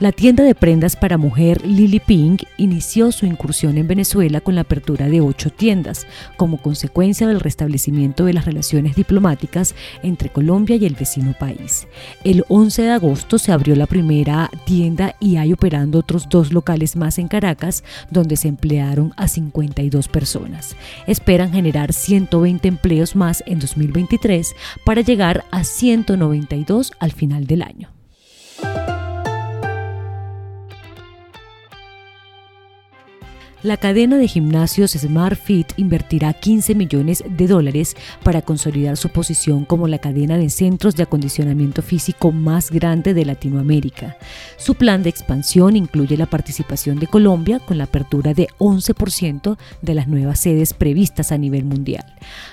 La tienda de prendas para mujer Lily Pink inició su incursión en Venezuela con la apertura de ocho tiendas, como consecuencia del restablecimiento de las relaciones diplomáticas entre Colombia y el vecino país. El 11 de agosto se abrió la primera tienda y hay operando otros dos locales más en Caracas, donde se emplearon a 52 personas. Esperan generar 120 empleos más en 2023 para llegar a 192 al final del año. La cadena de gimnasios Smart Fit invertirá 15 millones de dólares para consolidar su posición como la cadena de centros de acondicionamiento físico más grande de Latinoamérica. Su plan de expansión incluye la participación de Colombia con la apertura de 11% de las nuevas sedes previstas a nivel mundial.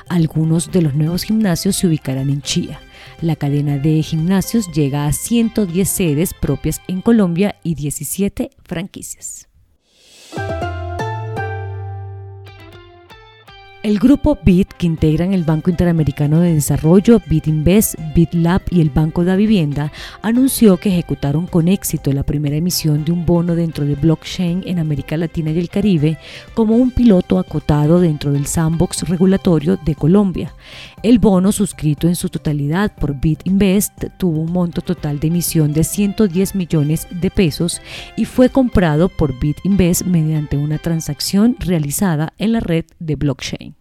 Algunos de los nuevos gimnasios se ubicarán en Chía. La cadena de gimnasios llega a 110 sedes propias en Colombia y 17 franquicias. El grupo BIT, que integran el Banco Interamericano de Desarrollo, BitInvest, BitLab y el Banco de la Vivienda, anunció que ejecutaron con éxito la primera emisión de un bono dentro de blockchain en América Latina y el Caribe como un piloto acotado dentro del sandbox regulatorio de Colombia. El bono, suscrito en su totalidad por BitInvest, tuvo un monto total de emisión de 110 millones de pesos y fue comprado por BitInvest mediante una transacción realizada en la red de blockchain.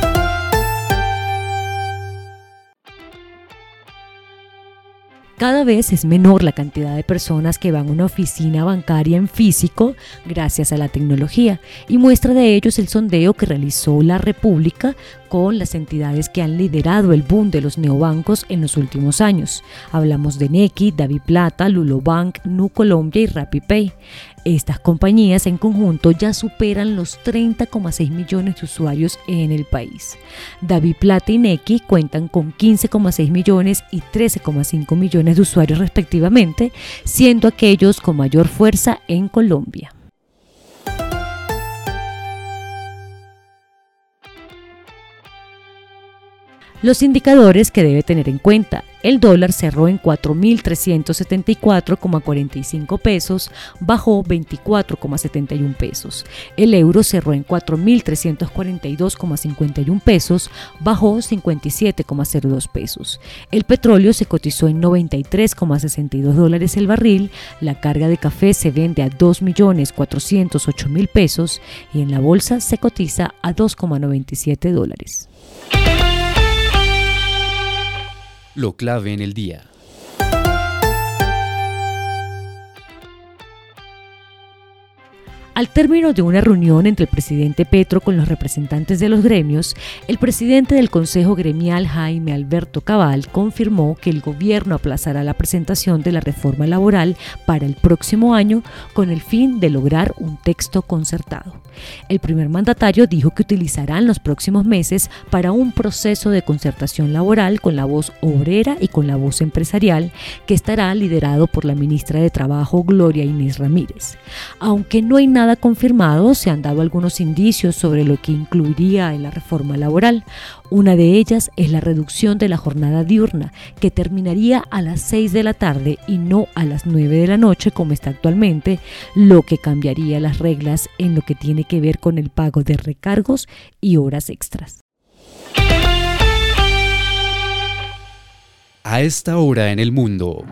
Cada vez es menor la cantidad de personas que van a una oficina bancaria en físico gracias a la tecnología y muestra de ello es el sondeo que realizó la República con las entidades que han liderado el boom de los neobancos en los últimos años. Hablamos de Nequi, David Plata, Lulobank, Nu Colombia y RappiPay. Estas compañías en conjunto ya superan los 30,6 millones de usuarios en el país. David Plata y Nequi cuentan con 15,6 millones y 13,5 millones de usuarios respectivamente, siendo aquellos con mayor fuerza en Colombia. Los indicadores que debe tener en cuenta. El dólar cerró en 4.374,45 pesos, bajó 24,71 pesos. El euro cerró en 4.342,51 pesos, bajó 57,02 pesos. El petróleo se cotizó en 93,62 dólares el barril. La carga de café se vende a 2.408.000 pesos y en la bolsa se cotiza a 2,97 dólares. Lo clave en el día. Al término de una reunión entre el presidente Petro con los representantes de los gremios, el presidente del Consejo Gremial Jaime Alberto Cabal confirmó que el gobierno aplazará la presentación de la reforma laboral para el próximo año con el fin de lograr un texto concertado. El primer mandatario dijo que utilizarán los próximos meses para un proceso de concertación laboral con la voz obrera y con la voz empresarial que estará liderado por la ministra de Trabajo Gloria Inés Ramírez. Aunque no hay nada nada confirmado, se han dado algunos indicios sobre lo que incluiría en la reforma laboral. Una de ellas es la reducción de la jornada diurna, que terminaría a las 6 de la tarde y no a las 9 de la noche como está actualmente, lo que cambiaría las reglas en lo que tiene que ver con el pago de recargos y horas extras. A esta hora en el mundo.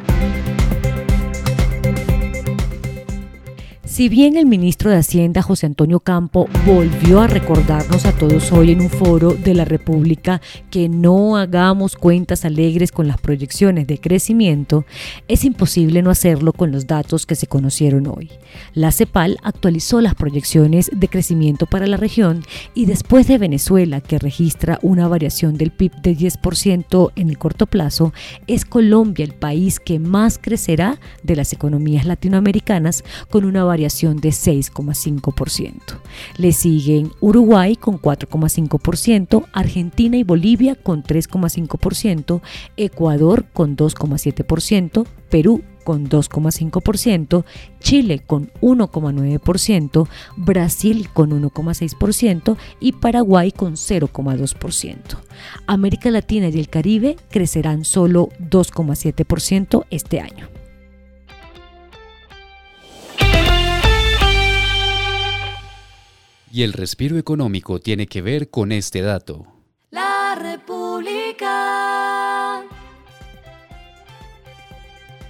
Si bien el ministro de Hacienda, José Antonio Campo, volvió a recordarnos a todos hoy en un foro de la República que no hagamos cuentas alegres con las proyecciones de crecimiento, es imposible no hacerlo con los datos que se conocieron hoy. La CEPAL actualizó las proyecciones de crecimiento para la región y después de Venezuela, que registra una variación del PIB de 10% en el corto plazo, es Colombia el país que más crecerá de las economías latinoamericanas con una variación de 6,5%. Le siguen Uruguay con 4,5%, Argentina y Bolivia con 3,5%, Ecuador con 2,7%, Perú con 2,5%, Chile con 1,9%, Brasil con 1,6% y Paraguay con 0,2%. América Latina y el Caribe crecerán solo 2,7% este año. Y el respiro económico tiene que ver con este dato. La República.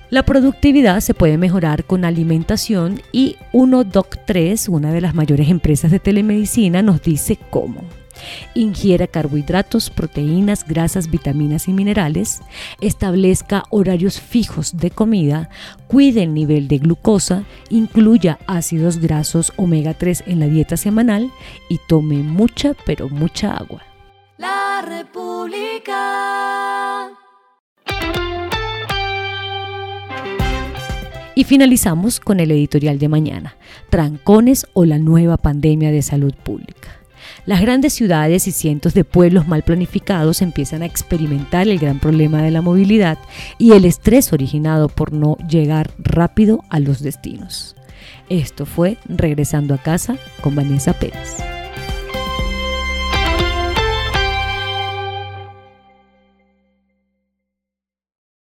La productividad se puede mejorar con alimentación y 1Doc3, una de las mayores empresas de telemedicina, nos dice cómo. Ingiera carbohidratos, proteínas, grasas, vitaminas y minerales, establezca horarios fijos de comida, cuide el nivel de glucosa, incluya ácidos grasos omega 3 en la dieta semanal y tome mucha pero mucha agua. La República. Y finalizamos con el editorial de mañana, Trancones o la nueva pandemia de salud pública. Las grandes ciudades y cientos de pueblos mal planificados empiezan a experimentar el gran problema de la movilidad y el estrés originado por no llegar rápido a los destinos. Esto fue Regresando a casa con Vanessa Pérez.